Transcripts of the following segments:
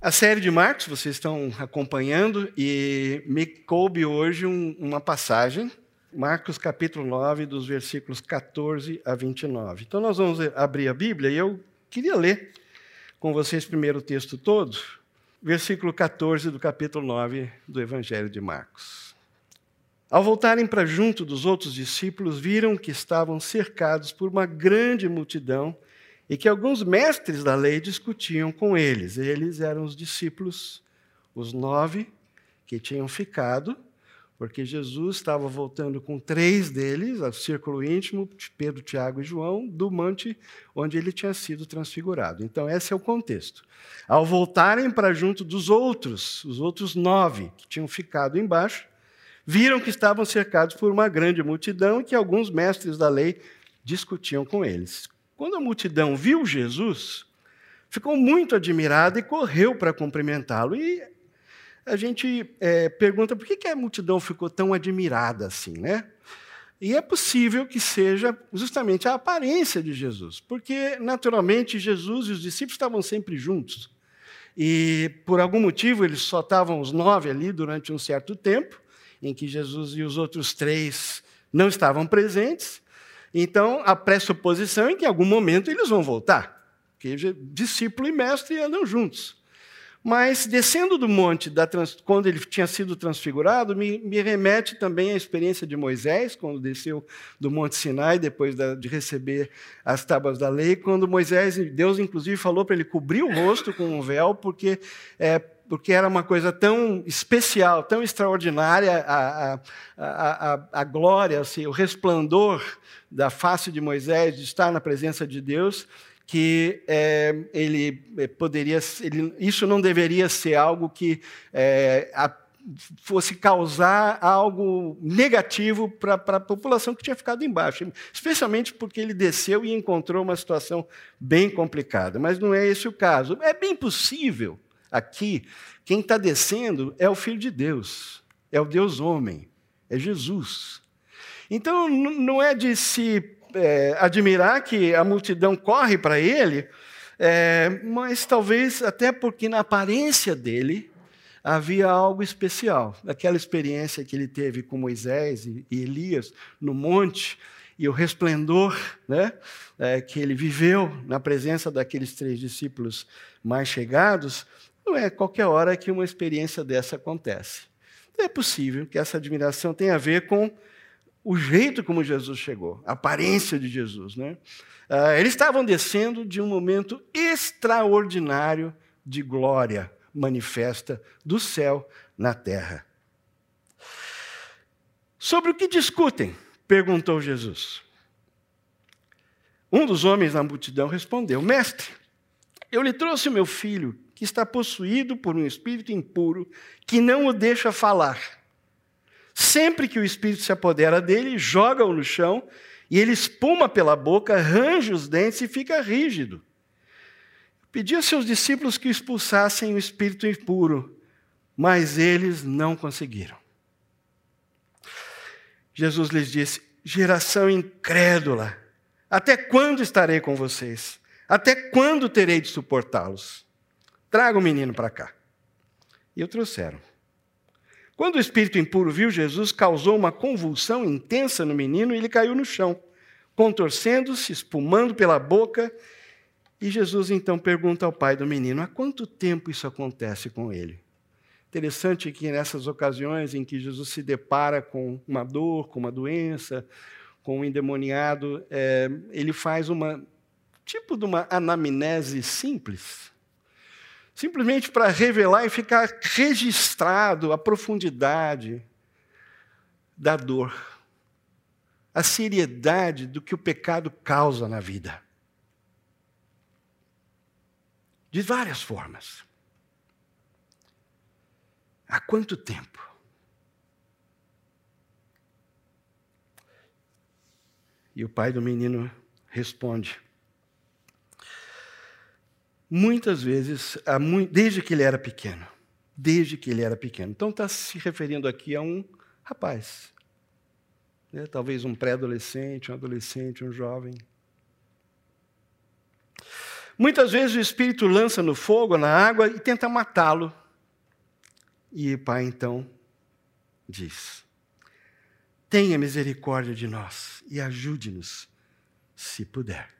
A série de Marcos, vocês estão acompanhando, e me coube hoje um, uma passagem, Marcos capítulo 9, dos versículos 14 a 29. Então nós vamos abrir a Bíblia e eu queria ler com vocês primeiro o texto todo, versículo 14 do capítulo 9 do Evangelho de Marcos. Ao voltarem para junto dos outros discípulos, viram que estavam cercados por uma grande multidão e que alguns mestres da lei discutiam com eles. Eles eram os discípulos, os nove que tinham ficado, porque Jesus estava voltando com três deles, ao círculo íntimo, Pedro, Tiago e João, do monte onde ele tinha sido transfigurado. Então, esse é o contexto. Ao voltarem para junto dos outros, os outros nove que tinham ficado embaixo, viram que estavam cercados por uma grande multidão e que alguns mestres da lei discutiam com eles. Quando a multidão viu Jesus, ficou muito admirada e correu para cumprimentá-lo. E a gente é, pergunta por que, que a multidão ficou tão admirada assim, né? E é possível que seja justamente a aparência de Jesus, porque naturalmente Jesus e os discípulos estavam sempre juntos. E por algum motivo eles só estavam os nove ali durante um certo tempo, em que Jesus e os outros três não estavam presentes. Então, a pressuposição é que em algum momento eles vão voltar, porque discípulo e mestre andam juntos. Mas, descendo do monte, trans... quando ele tinha sido transfigurado, me, me, remete também à experiência de Moisés, quando desceu do Monte Sinai, depois da, de receber as tábuas da lei, quando Moisés, Deus inclusive falou para ele cobrir o rosto com um véu, porque é, porque era uma coisa tão especial, tão extraordinária, a, a, a, a, glória, assim, o resplandor da face de Moisés, de estar na presença de Deus, que é, ele é, poderia, ele, isso não deveria ser algo que é, fosse causar algo negativo para a população que tinha ficado embaixo, especialmente porque ele desceu e encontrou uma situação bem complicada. Mas não é esse o caso. É bem possível aqui, quem está descendo é o Filho de Deus, é o Deus homem, é Jesus. Então, não é de se é, admirar que a multidão corre para ele, é, mas talvez até porque na aparência dele havia algo especial. Aquela experiência que ele teve com Moisés e Elias no monte, e o resplendor né, é, que ele viveu na presença daqueles três discípulos mais chegados, não é qualquer hora que uma experiência dessa acontece. É possível que essa admiração tenha a ver com o jeito como Jesus chegou, a aparência de Jesus. Né? Uh, eles estavam descendo de um momento extraordinário de glória manifesta do céu na terra. Sobre o que discutem? perguntou Jesus. Um dos homens na multidão respondeu: Mestre, eu lhe trouxe o meu filho que está possuído por um espírito impuro que não o deixa falar. Sempre que o espírito se apodera dele, joga-o no chão e ele espuma pela boca, range os dentes e fica rígido. Pediu aos seus discípulos que expulsassem o espírito impuro, mas eles não conseguiram. Jesus lhes disse: Geração incrédula, até quando estarei com vocês? Até quando terei de suportá-los? Traga o menino para cá. E o trouxeram. Quando o espírito impuro viu Jesus, causou uma convulsão intensa no menino e ele caiu no chão, contorcendo-se, espumando pela boca. E Jesus então pergunta ao pai do menino: há quanto tempo isso acontece com ele? Interessante que nessas ocasiões em que Jesus se depara com uma dor, com uma doença, com um endemoniado, é, ele faz uma tipo de uma anamnese simples simplesmente para revelar e ficar registrado a profundidade da dor, a seriedade do que o pecado causa na vida. De várias formas. Há quanto tempo? E o pai do menino responde: muitas vezes, desde que ele era pequeno. Desde que ele era pequeno. Então está se referindo aqui a um rapaz. Né? Talvez um pré-adolescente, um adolescente, um jovem. Muitas vezes o Espírito lança no fogo, na água e tenta matá-lo. E o Pai então diz: Tenha misericórdia de nós e ajude-nos, se puder.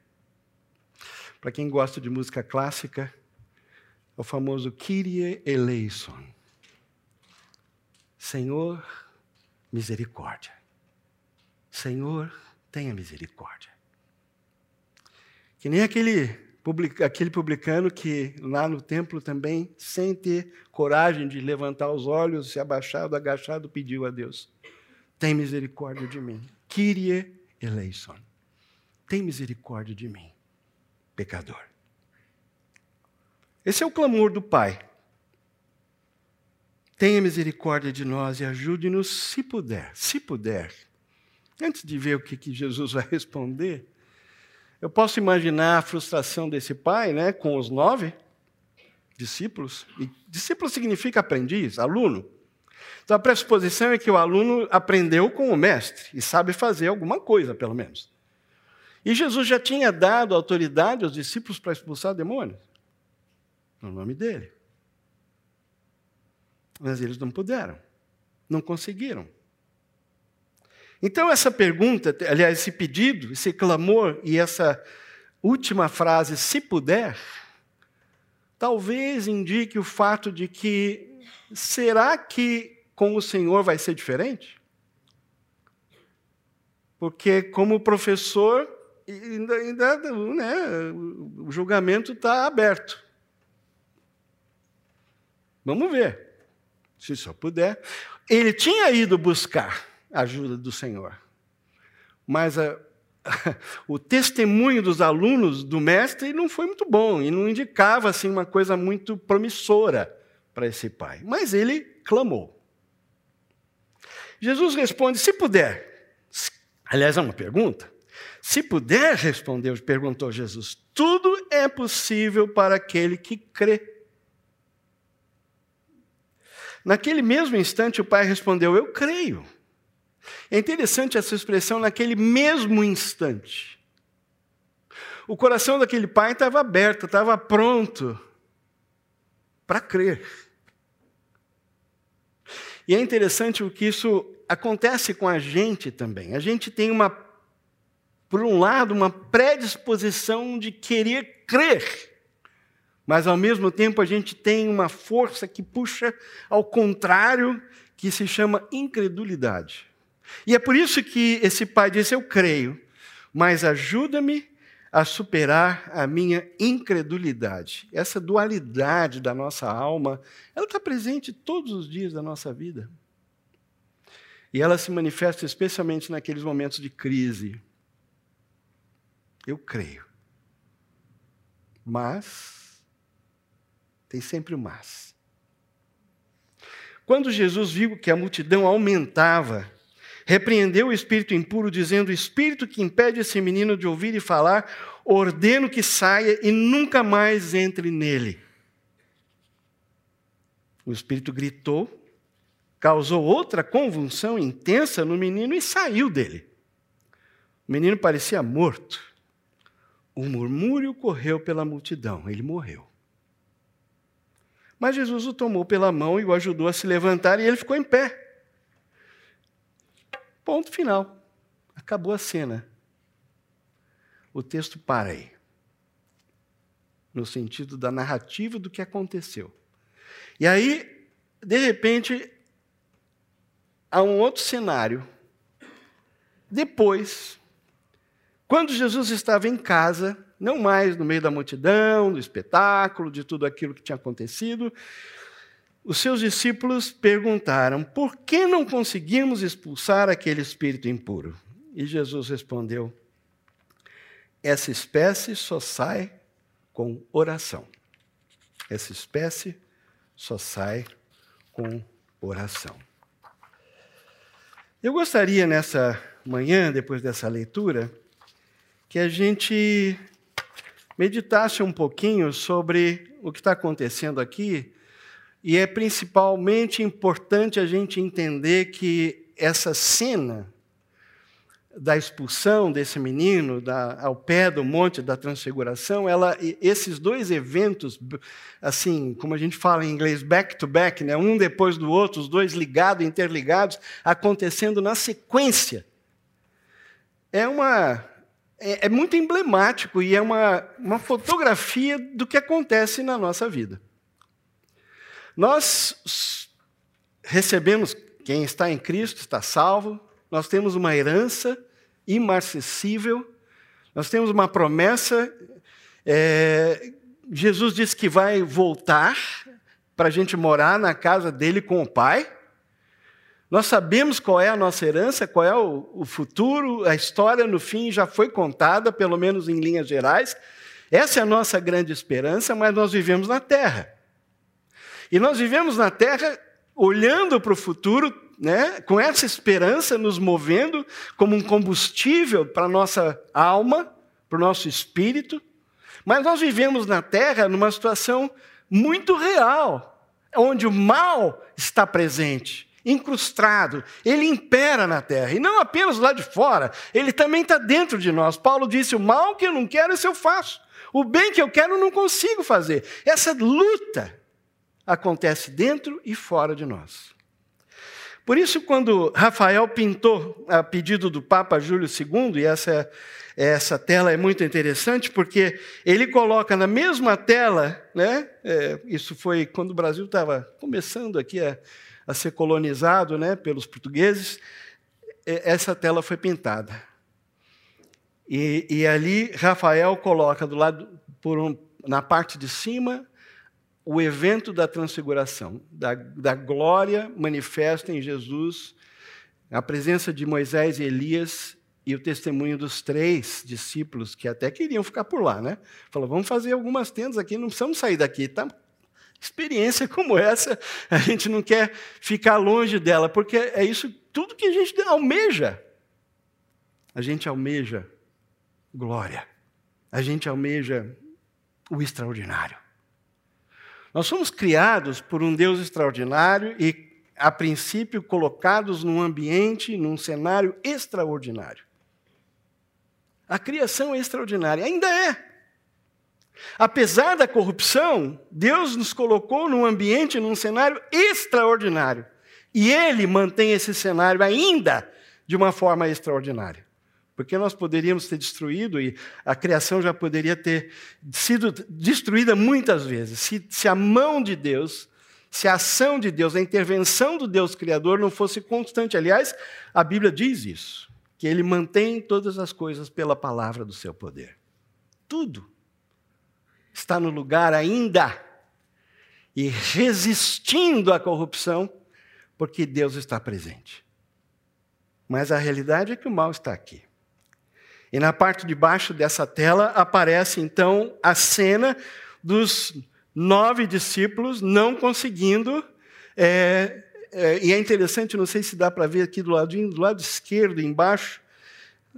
Para quem gosta de música clássica, é o famoso Kyrie eleison. Senhor, misericórdia. Senhor, tenha misericórdia. Que nem aquele, aquele publicano que lá no templo também, sem ter coragem de levantar os olhos, se abaixado, agachado, pediu a Deus: Tem misericórdia de mim. Kyrie eleison. Tem misericórdia de mim, pecador. Esse é o clamor do Pai. Tenha misericórdia de nós e ajude-nos se puder, se puder. Antes de ver o que, que Jesus vai responder, eu posso imaginar a frustração desse pai né, com os nove discípulos. E discípulo significa aprendiz, aluno. Então a pressuposição é que o aluno aprendeu com o mestre e sabe fazer alguma coisa, pelo menos. E Jesus já tinha dado autoridade aos discípulos para expulsar demônios, no nome dele. Mas eles não puderam, não conseguiram. Então, essa pergunta, aliás, esse pedido, esse clamor e essa última frase, se puder, talvez indique o fato de que será que com o Senhor vai ser diferente? Porque, como professor, ainda, ainda né, o julgamento está aberto. Vamos ver, se só puder. Ele tinha ido buscar a ajuda do Senhor. Mas a, o testemunho dos alunos do mestre não foi muito bom e não indicava assim uma coisa muito promissora para esse pai. Mas ele clamou. Jesus responde: se puder. Aliás, é uma pergunta. Se puder, respondeu, perguntou Jesus, tudo é possível para aquele que crê. Naquele mesmo instante, o pai respondeu: Eu creio. É interessante essa expressão naquele mesmo instante. O coração daquele pai estava aberto, estava pronto para crer. E é interessante o que isso acontece com a gente também. A gente tem uma, por um lado, uma predisposição de querer crer, mas ao mesmo tempo a gente tem uma força que puxa ao contrário, que se chama incredulidade. E é por isso que esse pai disse: Eu creio, mas ajuda-me a superar a minha incredulidade. Essa dualidade da nossa alma, ela está presente todos os dias da nossa vida. E ela se manifesta especialmente naqueles momentos de crise. Eu creio. Mas, tem sempre o mas. Quando Jesus viu que a multidão aumentava, repreendeu o espírito impuro, dizendo: espírito que impede esse menino de ouvir e falar, ordeno que saia e nunca mais entre nele. O espírito gritou, causou outra convulsão intensa no menino e saiu dele. O menino parecia morto. O murmúrio correu pela multidão, ele morreu. Mas Jesus o tomou pela mão e o ajudou a se levantar e ele ficou em pé. Ponto final. Acabou a cena. O texto para aí. No sentido da narrativa do que aconteceu. E aí, de repente, há um outro cenário. Depois, quando Jesus estava em casa, não mais no meio da multidão, do espetáculo, de tudo aquilo que tinha acontecido, os seus discípulos perguntaram: por que não conseguimos expulsar aquele espírito impuro? E Jesus respondeu: essa espécie só sai com oração. Essa espécie só sai com oração. Eu gostaria nessa manhã, depois dessa leitura, que a gente meditasse um pouquinho sobre o que está acontecendo aqui. E é principalmente importante a gente entender que essa cena da expulsão desse menino da, ao pé do monte da transfiguração, ela, esses dois eventos, assim, como a gente fala em inglês, back to back, né, um depois do outro, os dois ligados, interligados, acontecendo na sequência, é uma é, é muito emblemático e é uma, uma fotografia do que acontece na nossa vida. Nós recebemos, quem está em Cristo está salvo, nós temos uma herança imarcessível, nós temos uma promessa. É, Jesus disse que vai voltar para a gente morar na casa dele com o Pai. Nós sabemos qual é a nossa herança, qual é o, futuro, a história no fim já foi contada, pelo menos em linhas gerais. Essa é a nossa grande esperança, mas nós vivemos na terra. E nós vivemos na terra olhando para o futuro, né, com essa esperança nos movendo como um combustível para a nossa alma, para o nosso espírito. Mas nós vivemos na terra numa situação muito real, onde o mal está presente, incrustado, ele impera na terra, e não apenas lá de fora, ele também está dentro de nós. Paulo disse: O mal que eu não quero, isso eu faço, o bem que eu quero, eu não consigo fazer. Essa luta acontece dentro e fora de nós. Por isso, quando Rafael pintou a pedido do Papa Júlio II, e essa, essa tela é muito interessante, porque ele coloca na mesma tela, né, é, isso foi quando o Brasil estava começando aqui a, a ser colonizado né, pelos portugueses, essa tela foi pintada. E, e ali Rafael coloca do lado, um, na parte de cima, o evento da transfiguração, da, da glória manifesta em Jesus, a presença de Moisés e Elias e o testemunho dos três discípulos que até queriam ficar por lá, né? Falou, vamos fazer algumas tendas aqui, não precisamos sair daqui, tá? Experiência como essa, a gente não quer ficar longe dela, porque é isso tudo que a gente almeja. A gente almeja glória. A gente almeja o extraordinário. Nós somos criados por um Deus extraordinário e, a princípio, colocados num ambiente, num cenário extraordinário. A criação é extraordinária, ainda é. Apesar da corrupção, Deus nos colocou num ambiente, num cenário extraordinário. E Ele mantém esse cenário ainda de uma forma extraordinária. Porque nós poderíamos ter destruído e a criação já poderia ter sido destruída muitas vezes. Se, se, a mão de Deus, se a ação de Deus, a intervenção do Deus Criador não fosse constante. Aliás, a Bíblia diz isso, que ele mantém todas as coisas pela palavra do seu poder. Tudo está no lugar ainda e resistindo à corrupção, porque Deus está presente. Mas a realidade é que o mal está aqui. E na parte de baixo dessa tela aparece então a cena dos nove discípulos não conseguindo. É, é, e é interessante, não sei se dá para ver aqui do lado, do lado esquerdo, embaixo,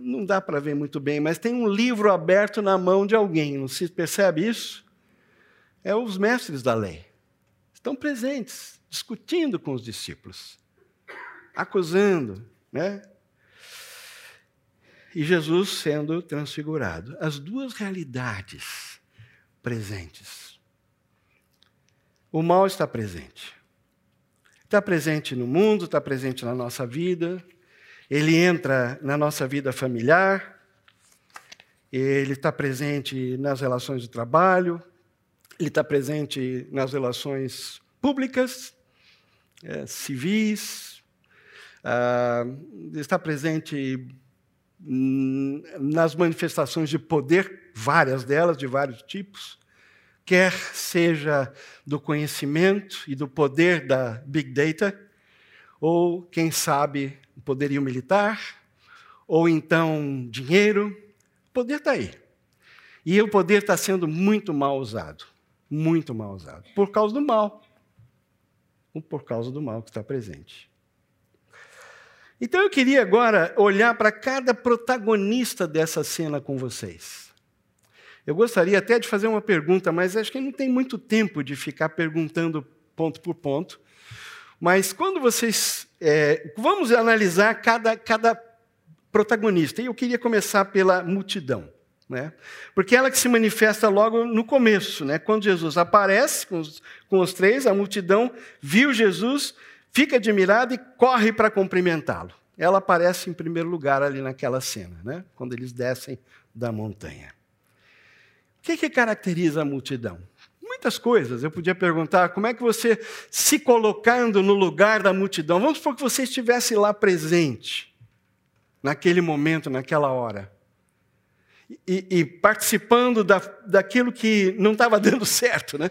não dá para ver muito bem, mas tem um livro aberto na mão de alguém, não se percebe isso? É os mestres da lei. Estão presentes, discutindo com os discípulos, acusando, né? e Jesus sendo transfigurado. As duas realidades presentes. O mal está presente. Está presente no mundo, está presente na nossa vida, ele entra na nossa vida familiar, ele está presente nas relações de trabalho, ele está presente nas relações públicas, é, civis, ah, está presente nas manifestações de poder, várias delas, de vários tipos, quer seja do conhecimento e do poder da Big Data, ou, quem sabe, poderio militar, ou então dinheiro. O poder está aí. E o poder está sendo muito mal usado. Muito mal usado. Por causa do mal. Ou por causa do mal que está presente. Então eu queria agora olhar para cada protagonista dessa cena com vocês. Eu gostaria até de fazer uma pergunta, mas acho que não tem muito tempo de ficar perguntando ponto por ponto. Mas quando vocês. É, vamos analisar cada, cada protagonista. E eu queria começar pela multidão. Né? Porque ela que se manifesta logo no começo, né? quando Jesus aparece com os, com os três, a multidão viu Jesus, fica admirada e corre para cumprimentá-lo. Ela aparece em primeiro lugar ali naquela cena, né? quando eles descem da montanha. O que, que caracteriza a multidão? Muitas coisas. Eu podia perguntar como é que você, se colocando no lugar da multidão, vamos supor que você estivesse lá presente, naquele momento, naquela hora e, e participando da, daquilo que não estava dando certo, né?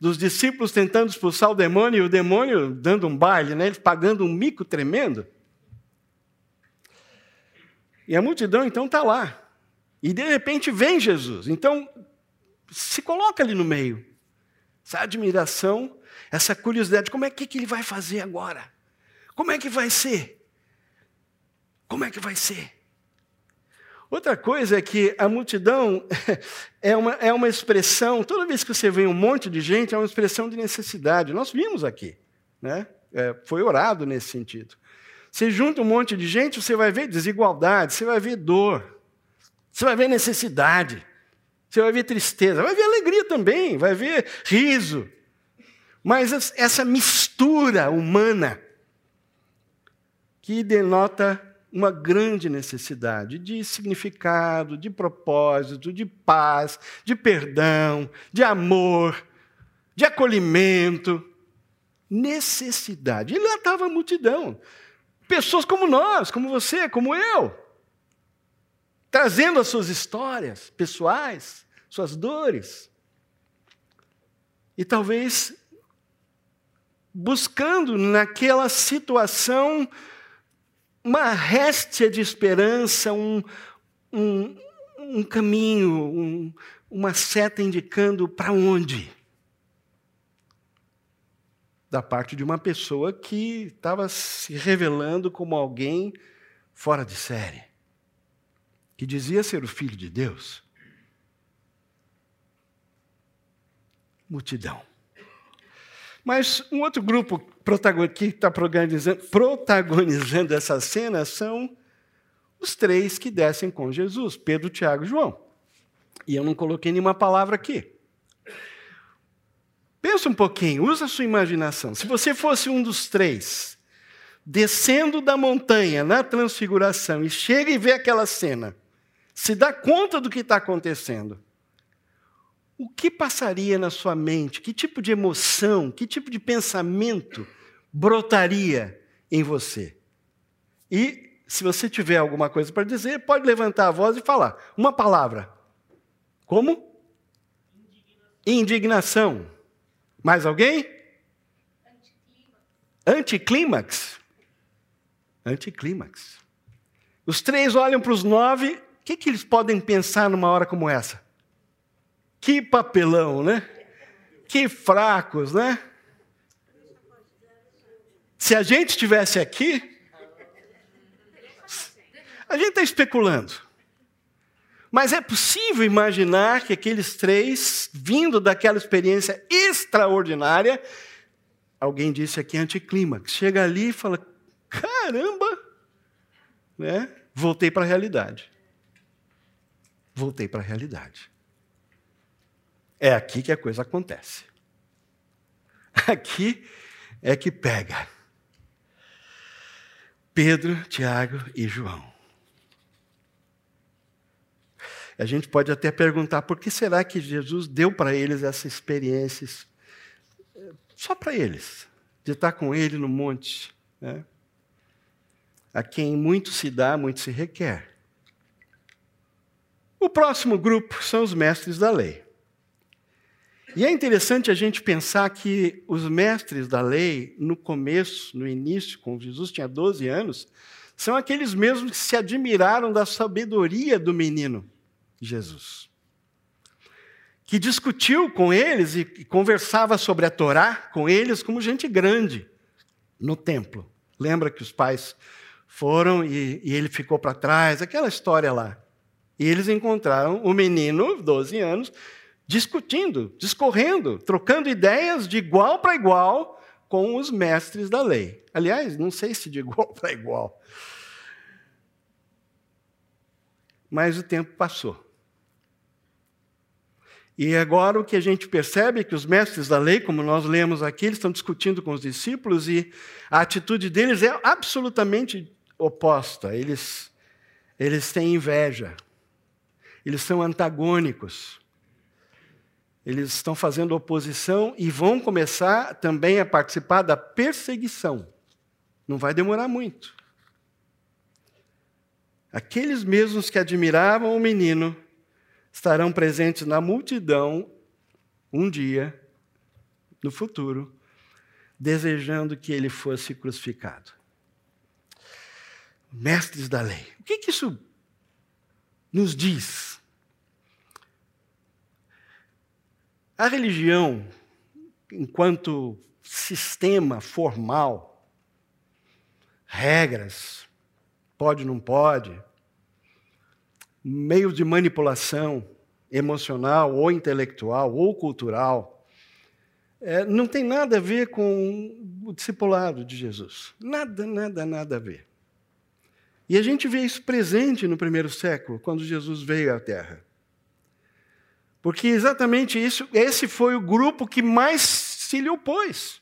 Dos discípulos tentando expulsar o demônio e o demônio dando um baile, né? Eles pagando um mico tremendo. E a multidão então está lá. E de repente vem Jesus. Então, se coloca ali no meio. Essa admiração, essa curiosidade: como é que, que ele vai fazer agora? Como é que vai ser? Como é que vai ser? Outra coisa é que a multidão é uma, é uma expressão, toda vez que você vê um monte de gente, é uma expressão de necessidade. Nós vimos aqui, né? É, foi orado nesse sentido. Você junta um monte de gente, você vai ver desigualdade, você vai ver dor, você vai ver necessidade, você vai ver tristeza, vai ver alegria também, vai ver riso. Mas essa mistura humana que denota uma grande necessidade de significado, de propósito, de paz, de perdão, de amor, de acolhimento. Necessidade. E lá estava a multidão. Pessoas como nós, como você, como eu, trazendo as suas histórias pessoais, suas dores. E talvez buscando naquela situação uma réstia de esperança, um, um, um caminho, um, uma seta indicando para onde. Da parte de uma pessoa que estava se revelando como alguém fora de série, que dizia ser o filho de Deus. Multidão. Mas um outro grupo que está protagonizando, essa cena são os três que descem com Jesus: Pedro, Tiago e João. E eu não coloquei nenhuma palavra aqui. Pensa um pouquinho, usa a sua imaginação. Se você fosse um dos três, descendo da montanha na transfiguração e chega e vê aquela cena, se dá conta do que está acontecendo, o que passaria na sua mente? Que tipo de emoção, que tipo de pensamento brotaria em você? E se você tiver alguma coisa para dizer, pode levantar a voz e falar. Uma palavra. Como? Indignação. Mais alguém? Anticlímax. Anticlímax. Os três olham para os nove, o que, que eles podem pensar numa hora como essa? Que papelão, né? Que fracos, né? Se a gente estivesse aqui, a gente está especulando. Mas é possível imaginar que aqueles três, vindo daquela experiência extraordinária, alguém disse aqui anticlímax, chega ali e fala: caramba, né? voltei para a realidade. Voltei para a realidade. É aqui que a coisa acontece. Aqui é que pega. Pedro, Tiago e João. A gente pode até perguntar por que será que Jesus deu para eles essas experiências só para eles, de estar com ele no monte, né? A quem muito se dá, muito se requer. O próximo grupo são os mestres da lei. E é interessante a gente pensar que os mestres da lei, no começo, no início, quando Jesus tinha 12 anos, são aqueles mesmos que se admiraram da sabedoria do menino Jesus. Que discutiu com eles e conversava sobre a Torá com eles como gente grande no templo. Lembra que os pais foram e, e ele ficou para trás, aquela história lá. E eles encontraram o menino, 12 anos, discutindo, discorrendo, trocando ideias de igual para igual com os mestres da lei. Aliás, não sei se de igual para igual. mas o tempo passou. E agora o que a gente percebe é que os mestres da lei, como nós lemos aqui, eles estão discutindo com os discípulos e a atitude deles é absolutamente oposta. Eles, eles têm inveja, eles são antagônicos, eles estão fazendo oposição e vão começar também a participar da perseguição. Não vai demorar muito. Aqueles mesmos que admiravam o menino estarão presentes na multidão um dia, no futuro, desejando que ele fosse crucificado. Mestres da lei. O que, que isso nos diz? A religião, enquanto sistema formal, regras, pode, não pode, meio de manipulação emocional ou intelectual ou cultural, é, não tem nada a ver com o discipulado de Jesus. Nada, nada, nada a ver. E a gente vê isso presente no primeiro século, quando Jesus veio à Terra. Porque exatamente isso, esse foi o grupo que mais se lhe opôs.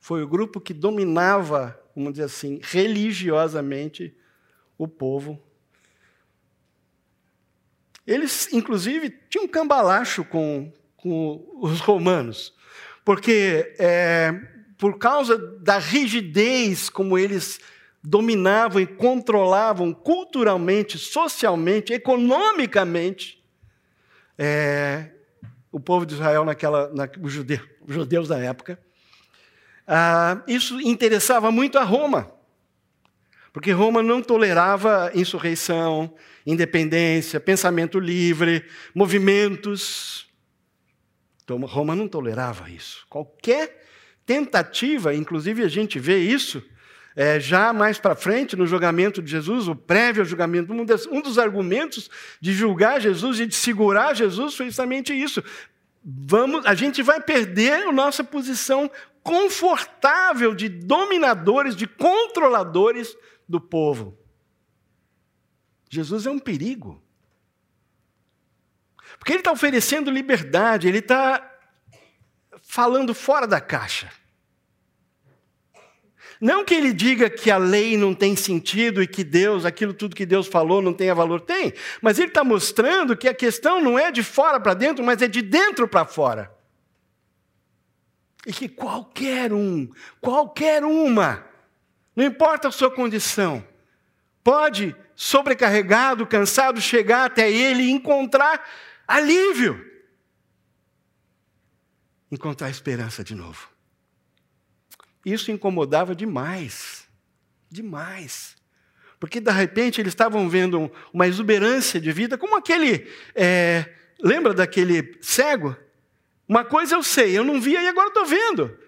Foi o grupo que dominava, vamos dizer assim, religiosamente o povo eles, inclusive, tinham um cambalacho com, com os romanos, porque é, por causa da rigidez como eles dominavam e controlavam culturalmente, socialmente, economicamente, é, o povo de Israel naquela, na, os, judeus, os judeus da época, ah, isso interessava muito a Roma, porque Roma não tolerava insurreição, independência, pensamento livre, movimentos. Então, Roma não tolerava isso. Qualquer tentativa, inclusive a gente vê isso é, já mais para frente no julgamento de Jesus, o prévio julgamento, um, des, um dos argumentos de julgar Jesus e de segurar Jesus foi justamente isso. Vamos, a gente vai perder a nossa posição confortável de dominadores, de controladores do povo. Jesus é um perigo. Porque ele está oferecendo liberdade, ele está falando fora da caixa. Não que ele diga que a lei não tem sentido e que Deus, aquilo tudo que Deus falou não tenha valor, tem, mas ele está mostrando que a questão não é de fora para dentro, mas é de dentro para fora. E que qualquer um, qualquer uma, não importa a sua condição, pode sobrecarregado, cansado, chegar até Ele e encontrar alívio. Encontrar esperança de novo. Isso incomodava demais. Demais. Porque de repente eles estavam vendo uma exuberância de vida, como aquele. É, lembra daquele cego? Uma coisa eu sei, eu não via e agora estou vendo.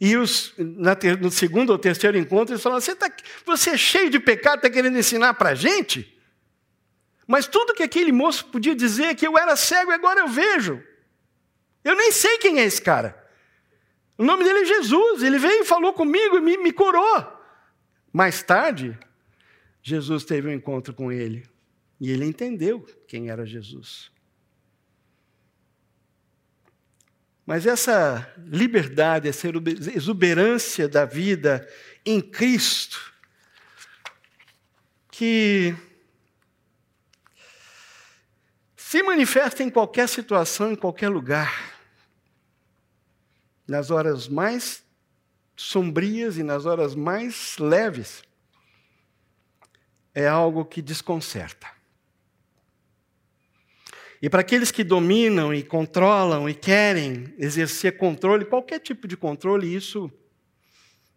E os, ter, no segundo ou terceiro encontro, eles falaram: você, tá, você é cheio de pecado, está querendo ensinar para a gente? Mas tudo que aquele moço podia dizer é que eu era cego e agora eu vejo. Eu nem sei quem é esse cara. O nome dele é Jesus. Ele veio e falou comigo e me, me curou. Mais tarde, Jesus teve um encontro com ele. E ele entendeu quem era Jesus. Mas essa liberdade, essa exuberância da vida em Cristo, que se manifesta em qualquer situação, em qualquer lugar, nas horas mais sombrias e nas horas mais leves, é algo que desconcerta. E para aqueles que dominam e controlam e querem exercer controle, qualquer tipo de controle, isso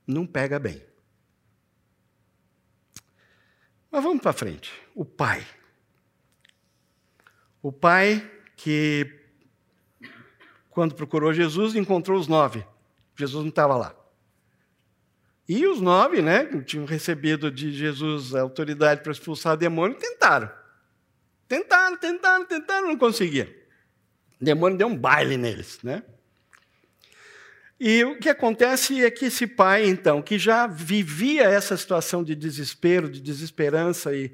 não pega bem. Mas vamos para frente. O pai. O pai que, quando procurou Jesus, encontrou os nove. Jesus não estava lá. E os nove, né, que tinham recebido de Jesus a autoridade para expulsar demônio, tentaram. Tentaram, tentaram, tentaram, não conseguiam. O demônio deu um baile neles, né? E o que acontece é que esse pai, então, que já vivia essa situação de desespero, de desesperança, e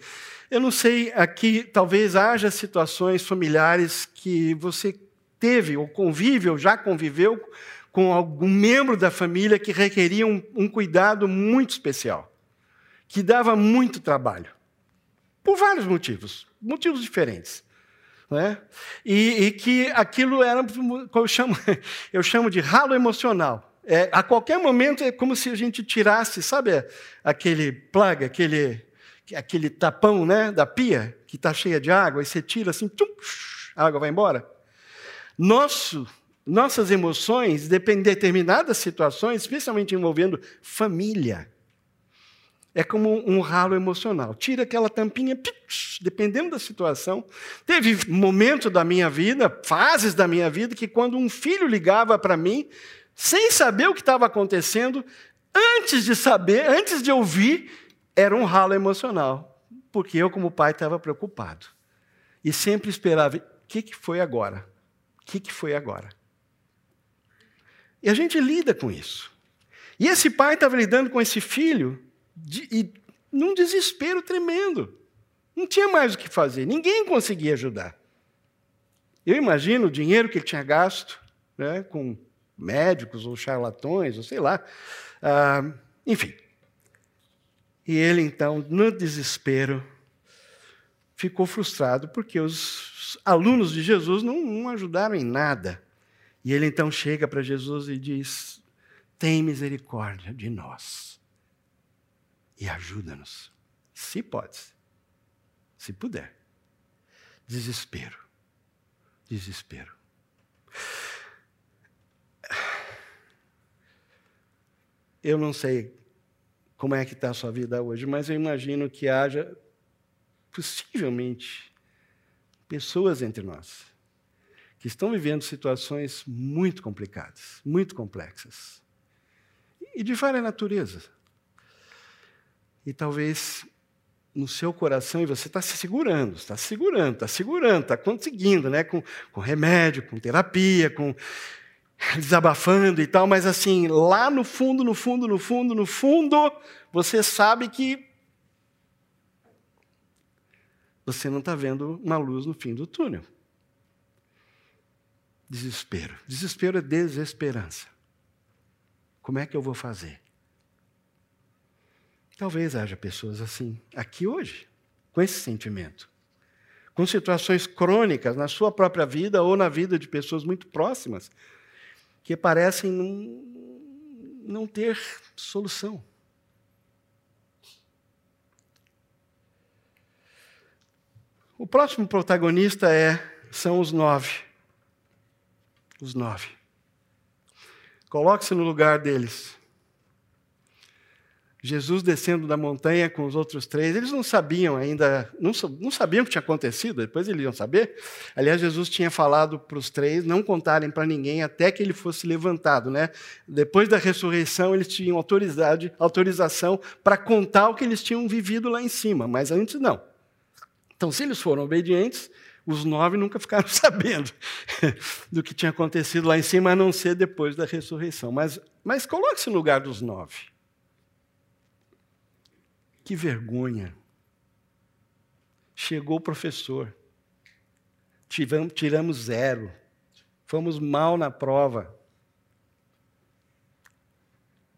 eu não sei, aqui talvez haja situações familiares que você teve, ou convive, ou já conviveu com algum membro da família que requeria um, um cuidado muito especial, que dava muito trabalho, por vários motivos, motivos diferentes. Né? E, e, que aquilo era, eu chamo, eu chamo de ralo emocional. É, a qualquer momento é como se a gente tirasse, sabe, aquele plug, aquele, aquele tapão né, da pia que está cheia de água, e você tira assim, tum, a água vai embora. Nosso, nossas emoções, de determinadas situações, especialmente envolvendo família, é como um ralo emocional. Tira aquela tampinha, dependendo da situação. Teve momentos da minha vida, fases da minha vida, que quando um filho ligava para mim, sem saber o que estava acontecendo, antes de saber, antes de ouvir, era um ralo emocional. Porque eu, como pai, estava preocupado. E sempre esperava: o que, que foi agora? Que, que foi agora? E a gente lida com isso. E esse pai estava lidando com esse filho de, e num desespero tremendo. Não tinha mais o que fazer, ninguém conseguia ajudar. Eu imagino o dinheiro que ele tinha gasto né, com médicos ou charlatões, ou sei lá. Ah, enfim. E ele, então, no desespero, ficou frustrado porque os alunos de Jesus não, não ajudaram em nada. E ele então chega para Jesus e diz: Tem misericórdia de nós e ajuda-nos. Se pode, se puder. Desespero. Desespero. Eu não sei como é que está a sua vida hoje, mas eu imagino que haja, possivelmente, pessoas entre nós que estão vivendo situações muito complicadas, muito complexas, e de várias naturezas. E talvez no seu coração, e você está se segurando, está se segurando, está segurando, está conseguindo, né? Com, com remédio, com terapia, com desabafando e tal, mas assim, lá no fundo, no fundo, no fundo, no fundo, você sabe que você não está vendo uma luz no fim do túnel. Desespero. Desespero é desesperança. Como é que eu vou fazer? Talvez haja pessoas assim, aqui hoje, com esse sentimento. Com situações crônicas na sua própria vida ou na vida de pessoas muito próximas, que parecem não, não ter solução. O próximo protagonista é, são os nove. Os nove. Coloque-se no lugar deles. Jesus descendo da montanha com os outros três, eles não sabiam ainda, não, sabiam o que tinha acontecido, depois eles iam saber. Aliás, Jesus tinha falado para os três não contarem para ninguém até que ele fosse levantado. Né? Depois da ressurreição, eles tinham autoridade, autorização para contar o que eles tinham vivido lá em cima, mas antes não. Então, se eles foram obedientes, os nove nunca ficaram sabendo do que tinha acontecido lá em cima, a não ser depois da ressurreição. Mas, mas coloque-se no lugar dos nove. Que vergonha. Chegou o professor. Tiramos zero. Fomos mal na prova.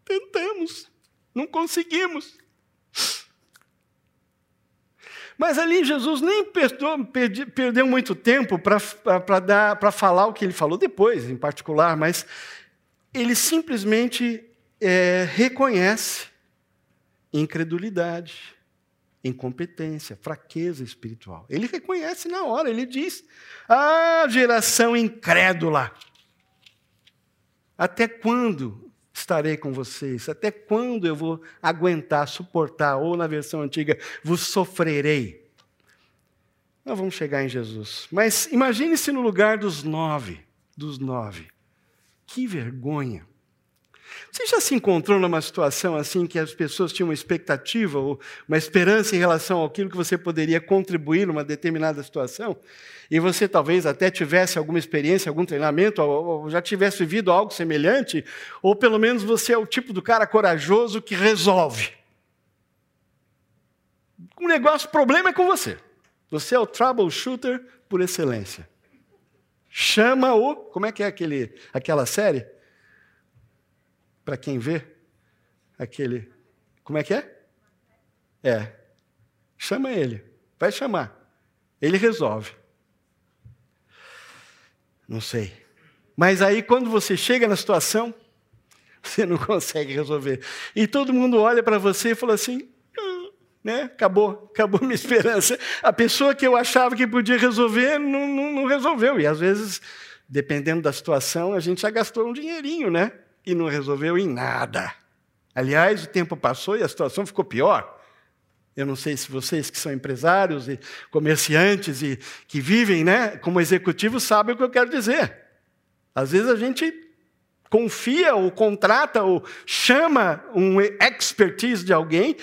Tentamos, não conseguimos. Mas ali Jesus nem perdeu, perdeu muito tempo para falar o que ele falou depois, em particular, mas ele simplesmente é, reconhece incredulidade, incompetência, fraqueza espiritual. Ele reconhece na hora, ele diz: Ah, geração incrédula! Até quando estarei com vocês? Até quando eu vou aguentar, suportar? Ou na versão antiga, vos sofrerei? Nós vamos chegar em Jesus. Mas imagine-se no lugar dos nove, dos nove. Que vergonha! Você já se encontrou numa situação assim que as pessoas tinham uma expectativa ou uma esperança em relação àquilo que você poderia contribuir numa determinada situação? E você talvez até tivesse alguma experiência, algum treinamento, ou já tivesse vivido algo semelhante, ou pelo menos você é o tipo do cara corajoso que resolve. O negócio, o problema é com você. Você é o troubleshooter por excelência. Chama o. Como é que é aquele, aquela série? Para quem vê? Aquele. Como é que é? É. Chama ele. Vai chamar. Ele resolve. Não sei. Mas aí, quando você chega na situação, você não consegue resolver. E todo mundo olha para você e fala assim: né? Acabou, acabou minha esperança. A pessoa que eu achava que podia resolver não, não, não, resolveu. E às vezes, dependendo da situação, a gente já gastou um dinheirinho, né? E não resolveu em nada. Aliás, o tempo passou e a situação ficou pior. Eu não sei se vocês que são empresários e comerciantes e que vivem, né, como executivos sabem o que eu quero dizer. Às vezes a gente confia ou contrata ou chama um expertise de alguém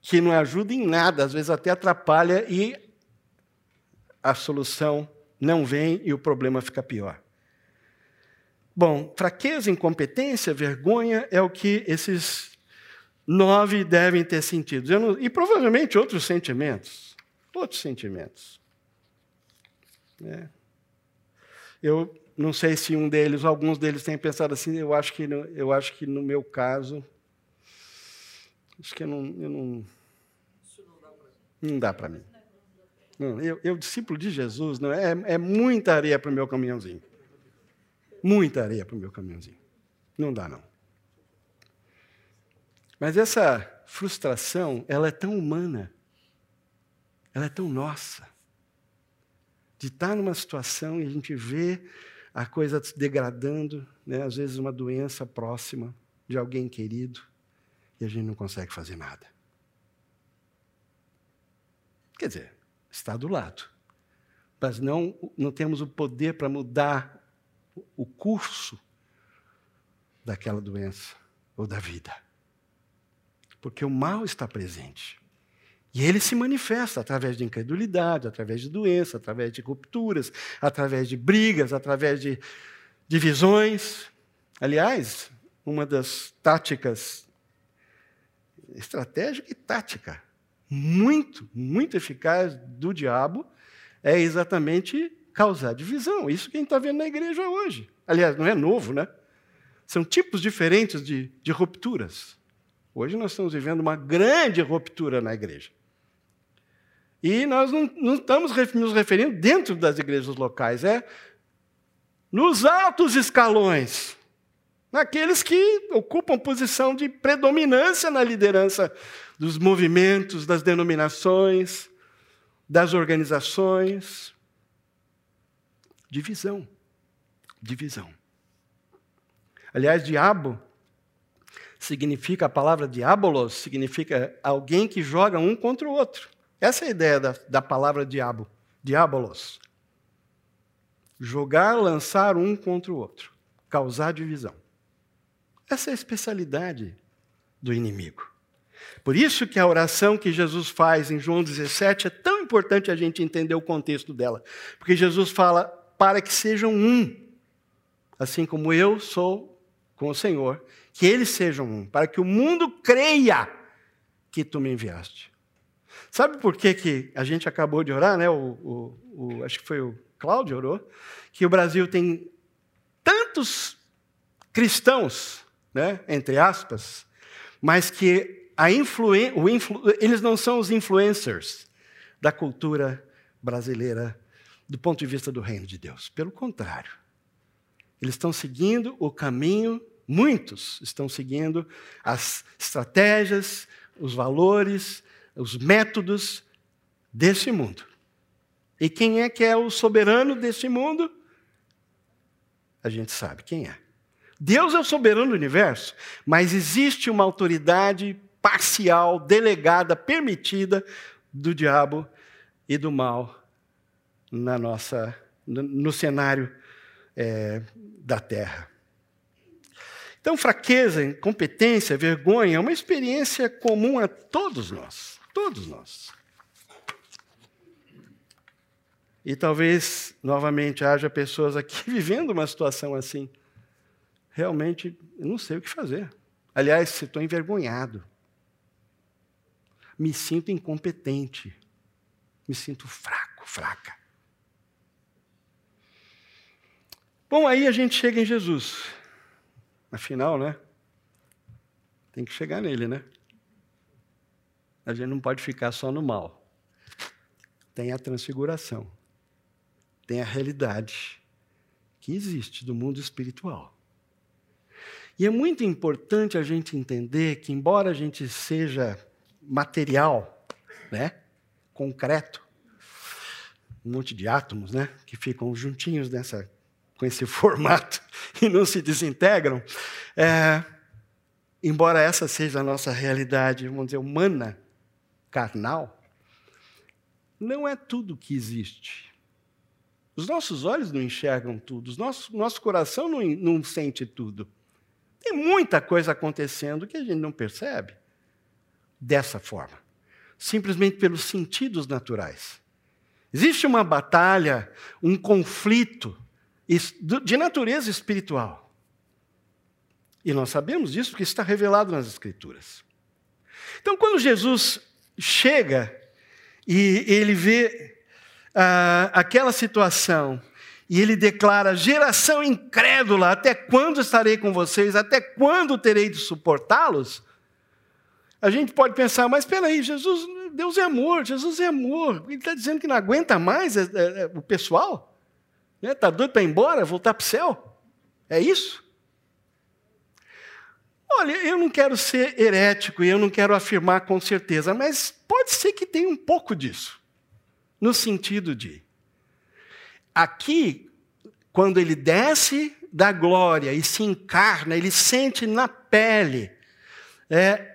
que não ajuda em nada, às vezes até atrapalha e a solução não vem e o problema fica pior. Bom, fraqueza, incompetência, vergonha é o que esses nove devem ter sentido. Não, e provavelmente outros sentimentos. Outros sentimentos. É. Eu não sei se um deles, alguns deles têm pensado assim, eu acho que no, eu acho que no meu caso, Acho que eu não. Eu não, não dá para mim. Não, eu, eu, discípulo de Jesus, não é, é muita areia para o meu caminhãozinho. Muita areia para o meu caminhãozinho. Não dá, não. Mas essa frustração, ela é tão humana. Ela é tão nossa. De estar numa situação e a gente vê a coisa se degradando, né? às vezes uma doença próxima de alguém querido e a gente não consegue fazer nada. Quer dizer, está do lado. Mas não, não temos o poder para mudar o curso daquela doença ou da vida. Porque o mal está presente. E ele se manifesta através de incredulidade, através de doença, através de rupturas, através de brigas, através de divisões. Aliás, uma das táticas estratégica e tática muito, muito eficaz do diabo é exatamente causar divisão. Isso que a gente está vendo na igreja hoje. Aliás, não é novo, né? São tipos diferentes de, de rupturas. Hoje nós estamos vivendo uma grande ruptura na igreja. E nós não, não estamos nos referindo dentro das igrejas locais, é nos altos escalões naqueles que ocupam posição de predominância na liderança dos movimentos, das denominações, das organizações. Divisão. Divisão. Aliás, diabo significa, a palavra diabolos significa alguém que joga um contra o outro. Essa é a ideia da, da palavra diabo, diabolos. Jogar, lançar um contra o outro, causar divisão. Essa é a especialidade do inimigo. Por isso que a oração que Jesus faz em João 17 é tão importante a gente entender o contexto dela. Porque Jesus fala para que sejam um, assim como eu sou com o Senhor, que eles sejam um, para que o mundo creia que tu me enviaste. Sabe por que, que a gente acabou de orar, né? O, o, o, acho que foi o Cláudio orou, que o Brasil tem tantos cristãos né, entre aspas, mas que a influ, eles não são os influencers da cultura brasileira do ponto de vista do reino de Deus. Pelo contrário, eles estão seguindo o caminho, muitos estão seguindo as estratégias, os valores, os métodos desse mundo. E quem é que é o soberano desse mundo? A gente sabe quem é. Deus é o soberano do universo, mas existe uma autoridade parcial, delegada, permitida do diabo e do mal na nossa, no cenário é, da Terra. Então, fraqueza, incompetência, vergonha é uma experiência comum a todos nós. Todos nós. E talvez, novamente, haja pessoas aqui vivendo uma situação assim. Realmente, não sei o que fazer. Aliás, estou envergonhado. Me sinto incompetente. Me sinto fraco, fraca. Bom, aí a gente chega em Jesus. Afinal, né? Tem que chegar nele, né? A gente não pode ficar só no mal. Tem a transfiguração. Tem a realidade que existe do mundo espiritual. E é muito importante a gente entender que, embora a gente seja material, né, concreto, um monte de átomos, né, que ficam juntinhos nessa, com esse formato e não se desintegram, é, embora essa seja a nossa realidade, vamos dizer, humana, carnal, não é tudo que existe. Os nossos olhos não enxergam tudo, o nosso, nosso coração não, não sente tudo. Tem muita coisa acontecendo que a gente não percebe dessa forma, simplesmente pelos sentidos naturais. Existe uma batalha, um conflito de natureza espiritual. E nós sabemos disso porque está revelado nas Escrituras. Então, quando Jesus chega e ele vê ah, aquela situação e ele declara: geração incrédula, até quando estarei com vocês? Até quando terei de suportá-los? A gente pode pensar, mas espera aí, Jesus, Deus é amor, Jesus é amor. Ele está dizendo que não aguenta mais é, é, é, o pessoal? Está né? doido para ir embora, voltar para o céu? É isso? Olha, eu não quero ser herético e eu não quero afirmar com certeza, mas pode ser que tenha um pouco disso. No sentido de Aqui, quando ele desce da glória e se encarna, ele sente na pele é,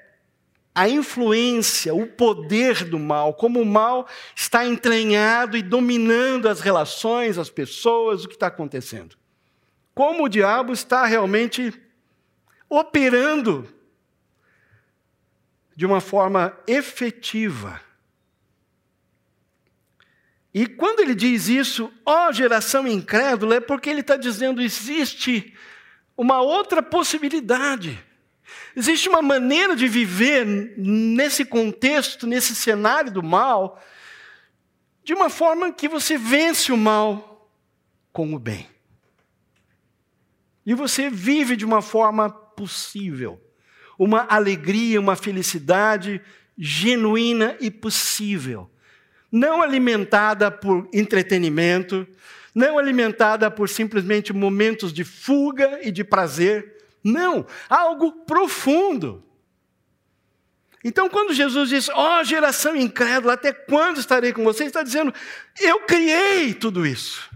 a influência, o poder do mal, como o mal está entranhado e dominando as relações, as pessoas, o que está acontecendo. Como o diabo está realmente operando de uma forma efetiva e quando ele diz isso, ó oh, geração incrédula, é porque ele está dizendo: existe uma outra possibilidade. Existe uma maneira de viver nesse contexto, nesse cenário do mal, de uma forma que você vence o mal com o bem. E você vive de uma forma possível. Uma alegria, uma felicidade genuína e possível não alimentada por entretenimento, não alimentada por simplesmente momentos de fuga e de prazer. Não, algo profundo. Então, quando Jesus diz, ó oh, geração incrédula, até quando estarei com vocês? Está dizendo, eu criei tudo isso.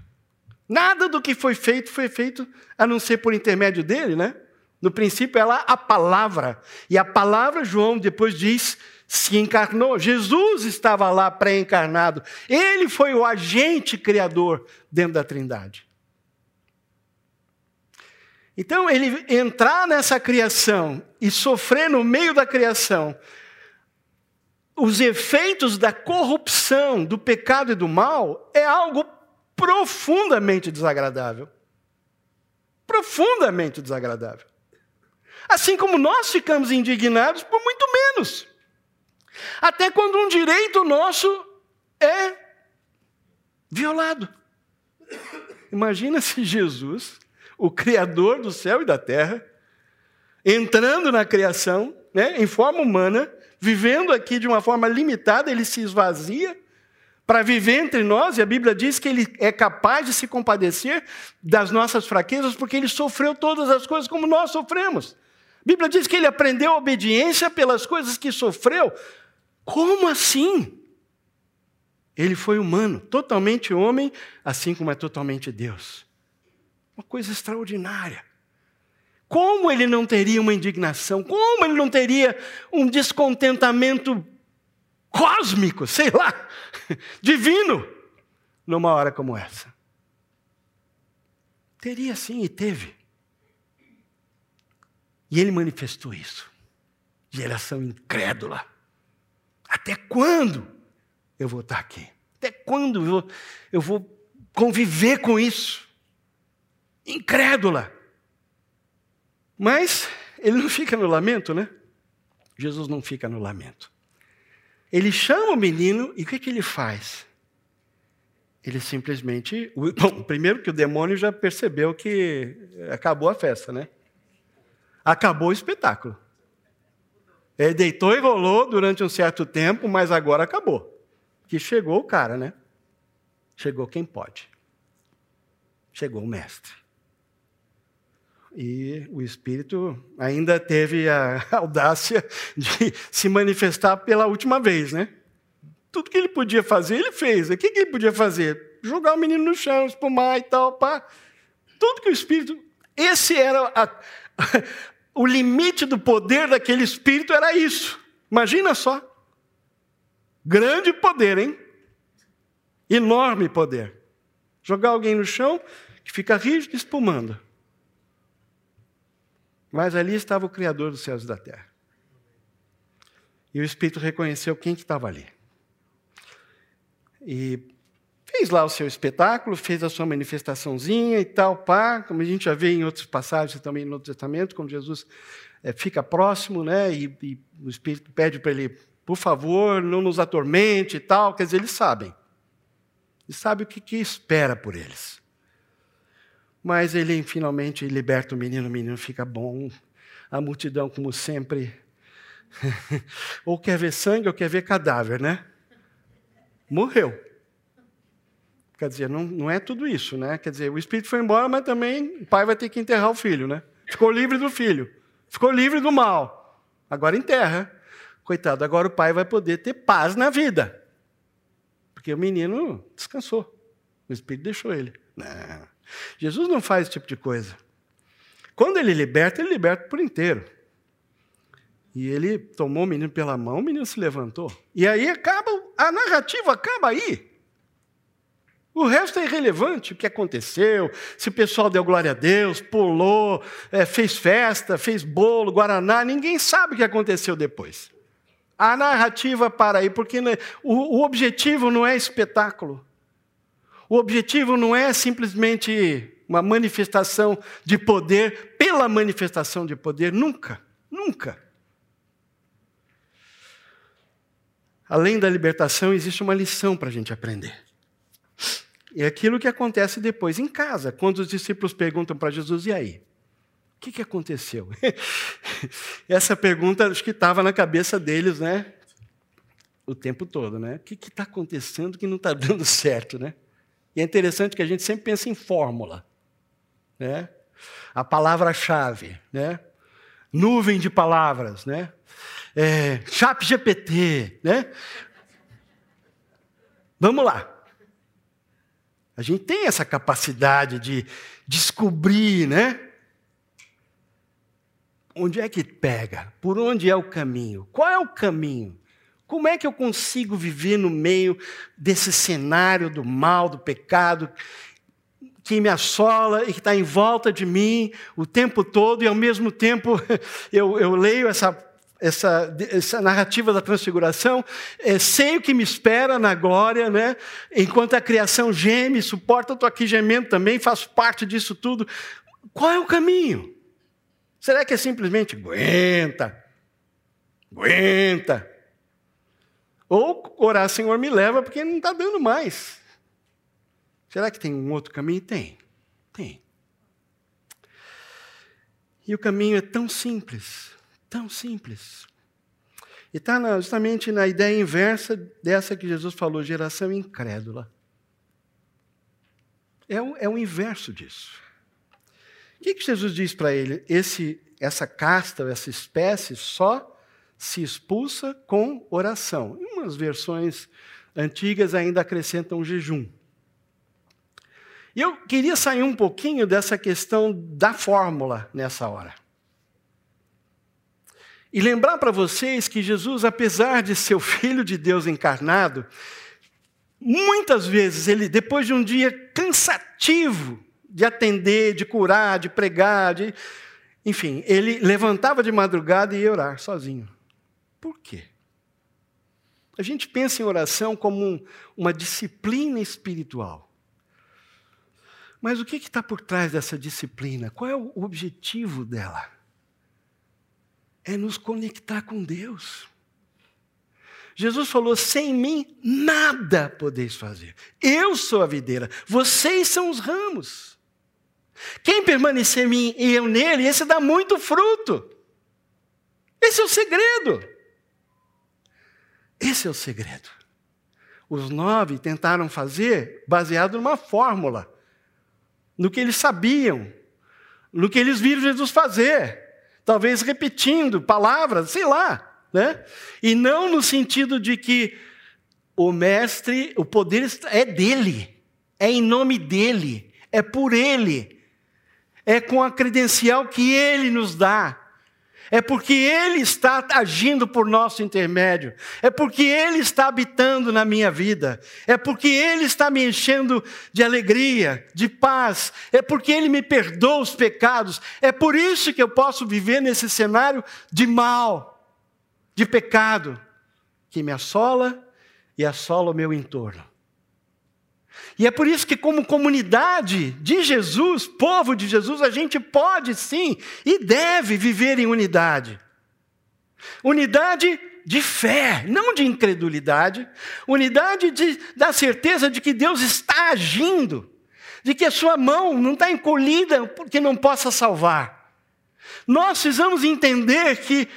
Nada do que foi feito foi feito a não ser por intermédio dele, né? No princípio, ela a palavra. E a palavra, João depois diz, se encarnou. Jesus estava lá pré-encarnado. Ele foi o agente criador dentro da Trindade. Então, ele entrar nessa criação e sofrer no meio da criação os efeitos da corrupção, do pecado e do mal é algo profundamente desagradável. Profundamente desagradável. Assim como nós ficamos indignados por muito menos. Até quando um direito nosso é violado. Imagina se Jesus, o Criador do céu e da terra, entrando na criação, né, em forma humana, vivendo aqui de uma forma limitada, ele se esvazia para viver entre nós, e a Bíblia diz que ele é capaz de se compadecer das nossas fraquezas, porque ele sofreu todas as coisas como nós sofremos. A Bíblia diz que ele aprendeu a obediência pelas coisas que sofreu, como assim? Ele foi humano, totalmente homem, assim como é totalmente Deus. Uma coisa extraordinária. Como ele não teria uma indignação? Como ele não teria um descontentamento cósmico, sei lá, divino, numa hora como essa? Teria sim e teve. E ele manifestou isso. Geração incrédula. Até quando eu vou estar aqui? Até quando eu vou, eu vou conviver com isso? Incrédula. Mas ele não fica no lamento, né? Jesus não fica no lamento. Ele chama o menino e o que, que ele faz? Ele simplesmente. Bom, primeiro que o demônio já percebeu que acabou a festa, né? Acabou o espetáculo. Ele deitou e rolou durante um certo tempo, mas agora acabou. Que chegou o cara, né? Chegou quem pode. Chegou o mestre. E o Espírito ainda teve a audácia de se manifestar pela última vez, né? Tudo que ele podia fazer, ele fez. O que ele podia fazer? Jogar o menino no chão, espumar e tal, pá. Tudo que o Espírito. Esse era a, o limite do poder daquele espírito era isso. Imagina só. Grande poder, hein? Enorme poder. Jogar alguém no chão que fica rígido espumando. Mas ali estava o Criador dos céus e da terra. E o Espírito reconheceu quem que estava ali. E fez lá o seu espetáculo, fez a sua manifestaçãozinha e tal, pá, como a gente já vê em outras passagens também no Novo Testamento, quando Jesus é, fica próximo, né, e, e o Espírito pede para ele, por favor, não nos atormente e tal, quer dizer, eles sabem. Eles sabem o que, que espera por eles. Mas ele finalmente liberta o menino, o menino fica bom, a multidão, como sempre, ou quer ver sangue ou quer ver cadáver, né? Morreu. Quer dizer, não, não é tudo isso, né? Quer dizer, o espírito foi embora, mas também o pai vai ter que enterrar o filho, né? Ficou livre do filho. Ficou livre do mal. Agora enterra. Coitado, agora o pai vai poder ter paz na vida. Porque o menino descansou. O espírito deixou ele. Não. Jesus não faz esse tipo de coisa. Quando ele liberta, ele liberta por inteiro. E ele tomou o menino pela mão, o menino se levantou. E aí acaba, a narrativa acaba aí. O resto é irrelevante, o que aconteceu, se o pessoal deu glória a Deus, pulou, é, fez festa, fez bolo, guaraná, ninguém sabe o que aconteceu depois. A narrativa para aí, porque né, o, o objetivo não é espetáculo. O objetivo não é simplesmente uma manifestação de poder pela manifestação de poder, nunca, nunca. Além da libertação, existe uma lição para a gente aprender. É aquilo que acontece depois em casa, quando os discípulos perguntam para Jesus: e aí? O que, que aconteceu? Essa pergunta acho que estava na cabeça deles, né? O tempo todo, né? O que está acontecendo que não está dando certo, né? E é interessante que a gente sempre pensa em fórmula, né? A palavra-chave, né? Nuvem de palavras, né? É, Chat GPT, né? Vamos lá. A gente tem essa capacidade de descobrir, né? Onde é que pega? Por onde é o caminho? Qual é o caminho? Como é que eu consigo viver no meio desse cenário do mal, do pecado, que me assola e que está em volta de mim o tempo todo, e ao mesmo tempo eu, eu leio essa essa, essa narrativa da transfiguração, é, sei o que me espera na glória, né? enquanto a criação geme, suporta, eu estou aqui gemendo também, faço parte disso tudo. Qual é o caminho? Será que é simplesmente aguenta, aguenta? Ou orar, Senhor, me leva, porque não está dando mais. Será que tem um outro caminho? Tem, tem. E o caminho é tão simples Tão simples. E está justamente na ideia inversa dessa que Jesus falou, geração incrédula. É o, é o inverso disso. O que, que Jesus diz para ele? Esse, essa casta, essa espécie, só se expulsa com oração. Em umas versões antigas ainda acrescentam jejum. E eu queria sair um pouquinho dessa questão da fórmula nessa hora. E lembrar para vocês que Jesus, apesar de ser o Filho de Deus encarnado, muitas vezes ele, depois de um dia cansativo de atender, de curar, de pregar, de... Enfim, ele levantava de madrugada e ia orar sozinho. Por quê? A gente pensa em oração como um, uma disciplina espiritual. Mas o que está por trás dessa disciplina? Qual é o objetivo dela? É nos conectar com Deus. Jesus falou: sem mim nada podeis fazer. Eu sou a videira, vocês são os ramos. Quem permanecer em mim e eu nele, esse dá muito fruto. Esse é o segredo. Esse é o segredo. Os nove tentaram fazer baseado numa fórmula, no que eles sabiam, no que eles viram Jesus fazer, talvez repetindo palavras, sei lá, né? E não no sentido de que o mestre, o poder é dele, é em nome dele, é por ele é com a credencial que Ele nos dá. É porque Ele está agindo por nosso intermédio. É porque Ele está habitando na minha vida. É porque Ele está me enchendo de alegria, de paz. É porque Ele me perdoa os pecados. É por isso que eu posso viver nesse cenário de mal, de pecado, que me assola e assola o meu entorno. E é por isso que, como comunidade de Jesus, povo de Jesus, a gente pode sim e deve viver em unidade. Unidade de fé, não de incredulidade. Unidade de, da certeza de que Deus está agindo, de que a sua mão não está encolhida porque não possa salvar. Nós precisamos entender que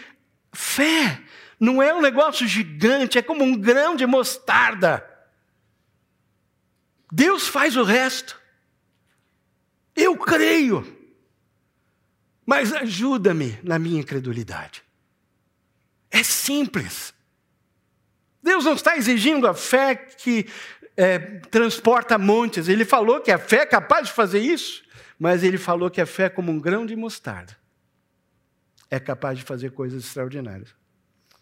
fé não é um negócio gigante, é como um grão de mostarda. Deus faz o resto. Eu creio. Mas ajuda-me na minha incredulidade. É simples. Deus não está exigindo a fé que é, transporta montes. Ele falou que a fé é capaz de fazer isso, mas ele falou que a fé é como um grão de mostarda. É capaz de fazer coisas extraordinárias.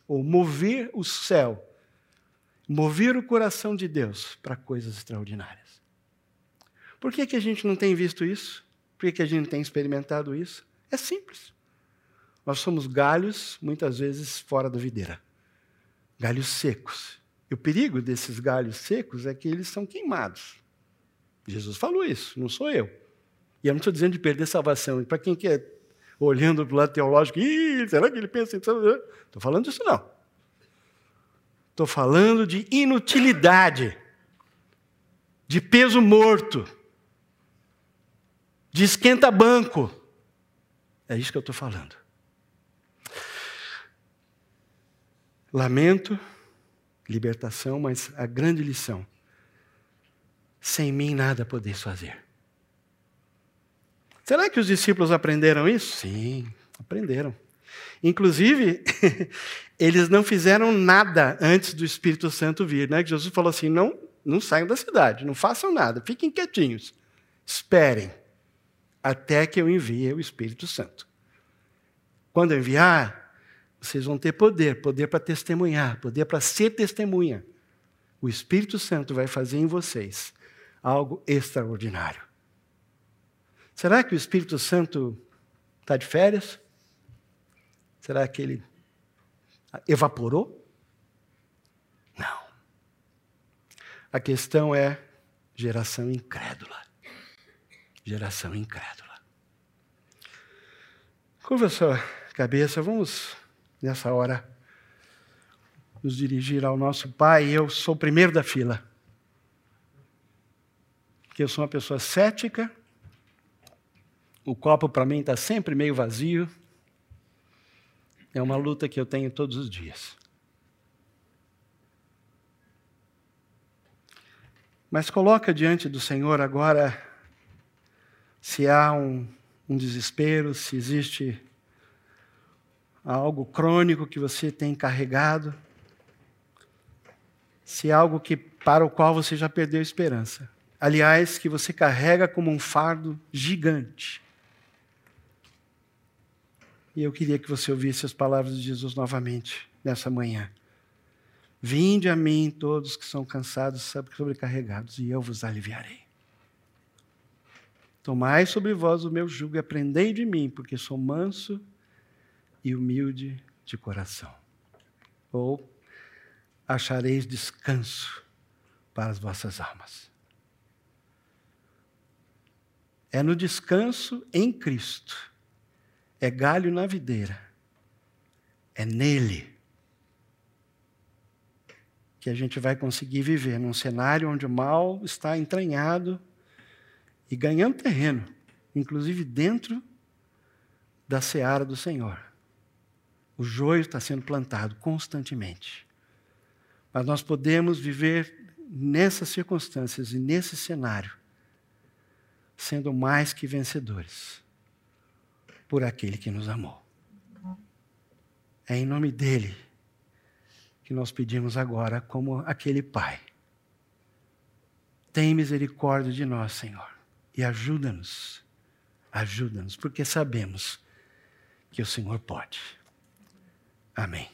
Ou mover o céu mover o coração de Deus para coisas extraordinárias. Por que, que a gente não tem visto isso? Por que, que a gente não tem experimentado isso? É simples. Nós somos galhos, muitas vezes fora da videira. Galhos secos. E o perigo desses galhos secos é que eles são queimados. Jesus falou isso, não sou eu. E eu não estou dizendo de perder salvação. Para quem quer, olhando para o lado teológico, será que ele pensa em. Estou falando disso não. Estou falando de inutilidade, de peso morto, de esquenta-banco. É isso que eu estou falando. Lamento, libertação, mas a grande lição: sem mim nada podeis fazer. Será que os discípulos aprenderam isso? Sim, aprenderam. Inclusive, eles não fizeram nada antes do Espírito Santo vir. Né? Jesus falou assim: não, não saiam da cidade, não façam nada, fiquem quietinhos, esperem até que eu envie o Espírito Santo. Quando eu enviar, vocês vão ter poder poder para testemunhar, poder para ser testemunha. O Espírito Santo vai fazer em vocês algo extraordinário. Será que o Espírito Santo está de férias? Será que ele evaporou? Não. A questão é geração incrédula. Geração incrédula. Curva sua cabeça, vamos nessa hora nos dirigir ao nosso Pai. Eu sou o primeiro da fila. Porque eu sou uma pessoa cética, o copo para mim está sempre meio vazio. É uma luta que eu tenho todos os dias. Mas coloca diante do Senhor agora se há um, um desespero, se existe algo crônico que você tem carregado, se há algo que para o qual você já perdeu esperança. Aliás, que você carrega como um fardo gigante. E eu queria que você ouvisse as palavras de Jesus novamente nessa manhã. Vinde a mim todos que são cansados, sobrecarregados, e eu vos aliviarei. Tomai sobre vós o meu jugo e aprendei de mim, porque sou manso e humilde de coração. Ou achareis descanso para as vossas almas. É no descanso em Cristo, é galho na videira, é nele que a gente vai conseguir viver num cenário onde o mal está entranhado e ganhando terreno, inclusive dentro da seara do Senhor. O joio está sendo plantado constantemente. Mas nós podemos viver nessas circunstâncias e nesse cenário, sendo mais que vencedores por aquele que nos amou. É em nome dele que nós pedimos agora, como aquele Pai. Tem misericórdia de nós, Senhor e ajuda-nos, ajuda-nos, porque sabemos que o Senhor pode. Amém.